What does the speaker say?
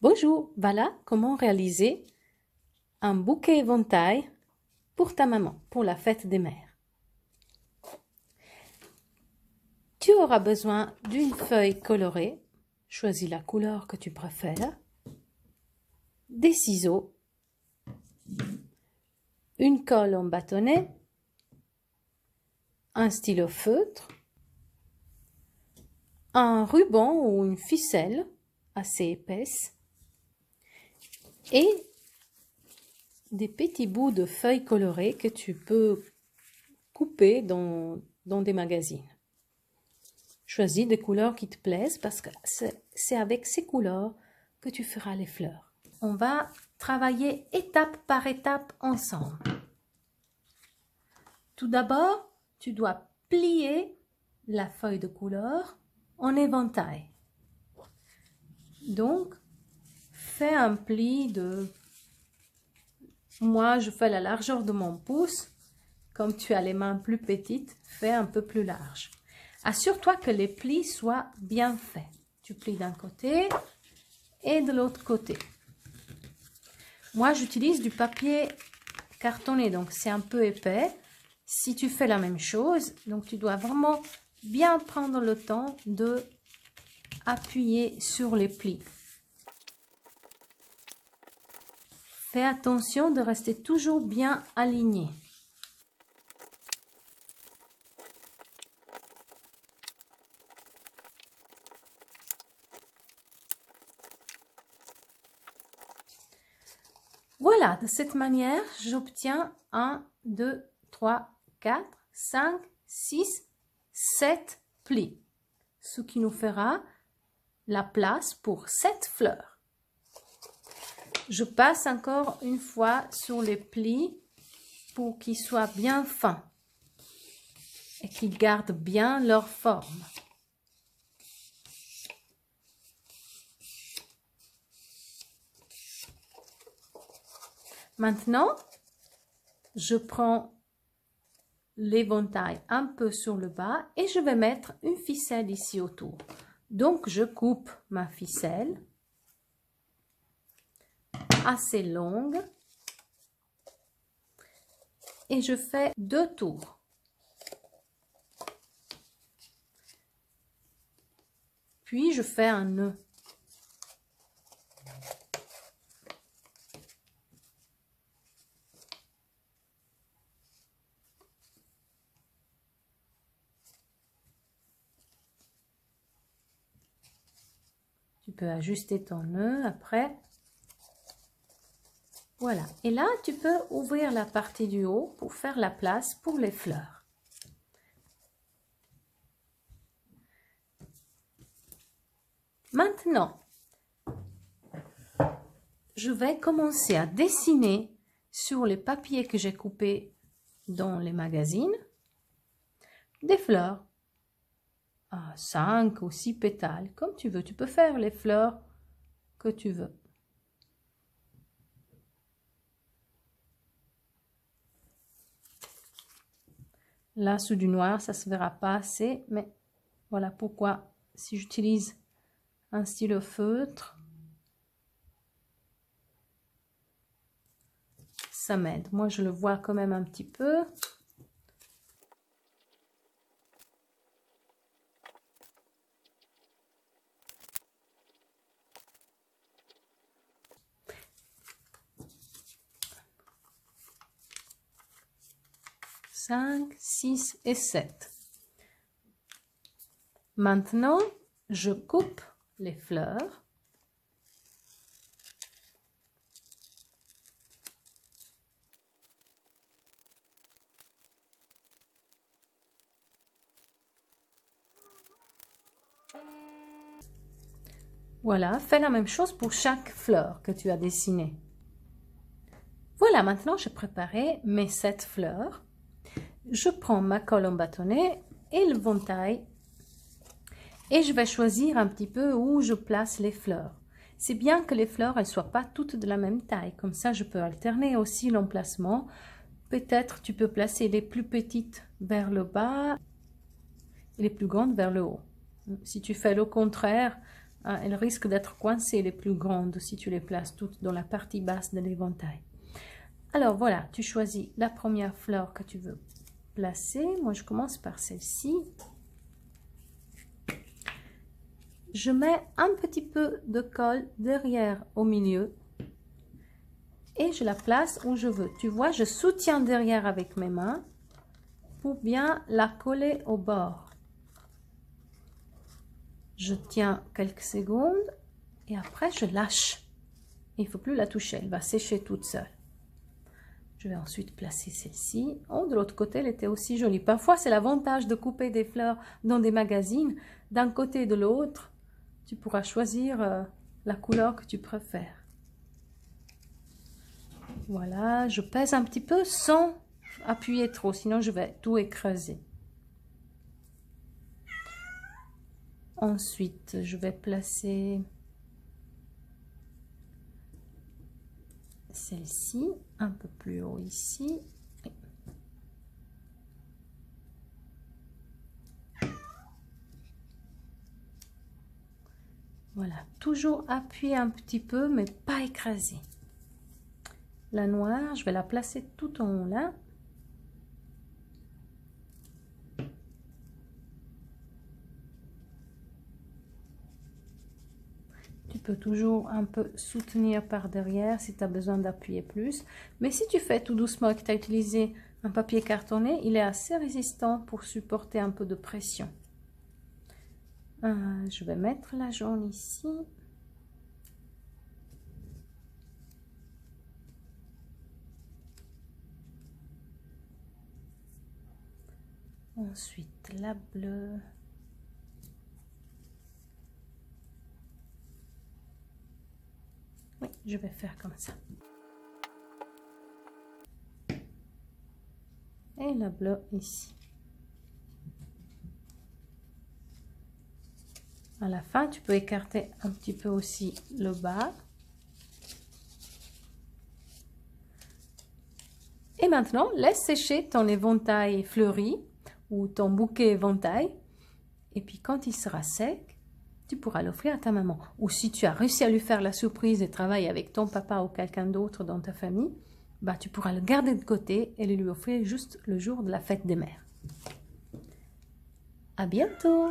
Bonjour, voilà comment réaliser un bouquet éventail pour ta maman, pour la fête des mères. Tu auras besoin d'une feuille colorée, choisis la couleur que tu préfères, des ciseaux, une colle en bâtonnet, un stylo feutre, un ruban ou une ficelle assez épaisse et des petits bouts de feuilles colorées que tu peux couper dans, dans des magazines. Choisis des couleurs qui te plaisent parce que c'est avec ces couleurs que tu feras les fleurs. On va travailler étape par étape ensemble. Tout d'abord, tu dois plier la feuille de couleur en éventail. Donc, fais un pli de... Moi, je fais la largeur de mon pouce. Comme tu as les mains plus petites, fais un peu plus large. Assure-toi que les plis soient bien faits. Tu plies d'un côté et de l'autre côté. Moi, j'utilise du papier cartonné, donc c'est un peu épais. Si tu fais la même chose, donc tu dois vraiment bien prendre le temps de appuyer sur les plis. Attention de rester toujours bien aligné. Voilà, de cette manière, j'obtiens 1, 2, 3, 4, 5, 6, 7 plis, ce qui nous fera la place pour 7 fleurs. Je passe encore une fois sur les plis pour qu'ils soient bien fins et qu'ils gardent bien leur forme. Maintenant, je prends l'éventail un peu sur le bas et je vais mettre une ficelle ici autour. Donc, je coupe ma ficelle assez longue et je fais deux tours. Puis, je fais un nœud. Tu peux ajuster ton nœud après. Voilà. Et là, tu peux ouvrir la partie du haut pour faire la place pour les fleurs. Maintenant, je vais commencer à dessiner sur les papiers que j'ai coupés dans les magazines des fleurs à 5 ou 6 pétales, comme tu veux. Tu peux faire les fleurs que tu veux. Là, sous du noir, ça se verra pas assez, mais voilà pourquoi si j'utilise un stylo feutre, ça m'aide. Moi, je le vois quand même un petit peu. 5, 6 et 7. Maintenant, je coupe les fleurs. Voilà, fais la même chose pour chaque fleur que tu as dessinée. Voilà, maintenant j'ai préparé mes sept fleurs je prends ma colle en bâtonnet et le ventail et je vais choisir un petit peu où je place les fleurs. C'est bien que les fleurs elles soient pas toutes de la même taille, comme ça je peux alterner aussi l'emplacement. Peut-être tu peux placer les plus petites vers le bas et les plus grandes vers le haut. Si tu fais le contraire, Ah, elles risquent d'être coincées les plus grandes si tu les places toutes dans la partie basse de l'éventail. Alors voilà, tu choisis la première fleur que tu veux Moi, je commence par celle-ci. Je mets un petit peu de colle derrière au milieu et je la place où je veux. Tu vois, je soutiens derrière avec mes mains pour bien la coller au bord. Je tiens quelques secondes et après je lâche. Il ne faut plus la toucher, elle va sécher toute seule. Je vais ensuite placer celle-ci. Oh, de l'autre côté, elle était aussi jolie. Parfois, c'est l'avantage de couper des fleurs dans des magazines. D'un côté et de l'autre, tu pourras choisir euh, la couleur que tu préfères. Voilà, je pèse un petit peu sans appuyer trop, sinon je vais tout écraser. Ensuite, je vais placer celle-ci un peu plus haut ici. Voilà, toujours appuyer un petit peu, mais pas écraser. La noire, je vais la placer tout en haut là. Peux toujours un peu soutenir par derrière si tu as besoin d'appuyer plus. Mais si tu fais tout doucement et que tu as utilisé un papier cartonné, il est assez résistant pour supporter un peu de pression. Euh, je vais mettre la jaune ici. Ensuite, la bleue. Oui, je vais faire comme ça. Et la bleue ici. À la fin, tu peux écarter un petit peu aussi le bas. Et maintenant, laisse sécher ton éventail fleuri ou ton bouquet éventail. Et puis quand il sera sec, tu pourras l'offrir à ta maman. Ou si tu as réussi à lui faire la surprise et travailler avec ton papa ou quelqu'un d'autre dans ta famille, bah, tu pourras le garder de côté et le lui offrir juste le jour de la fête des mères. À bientôt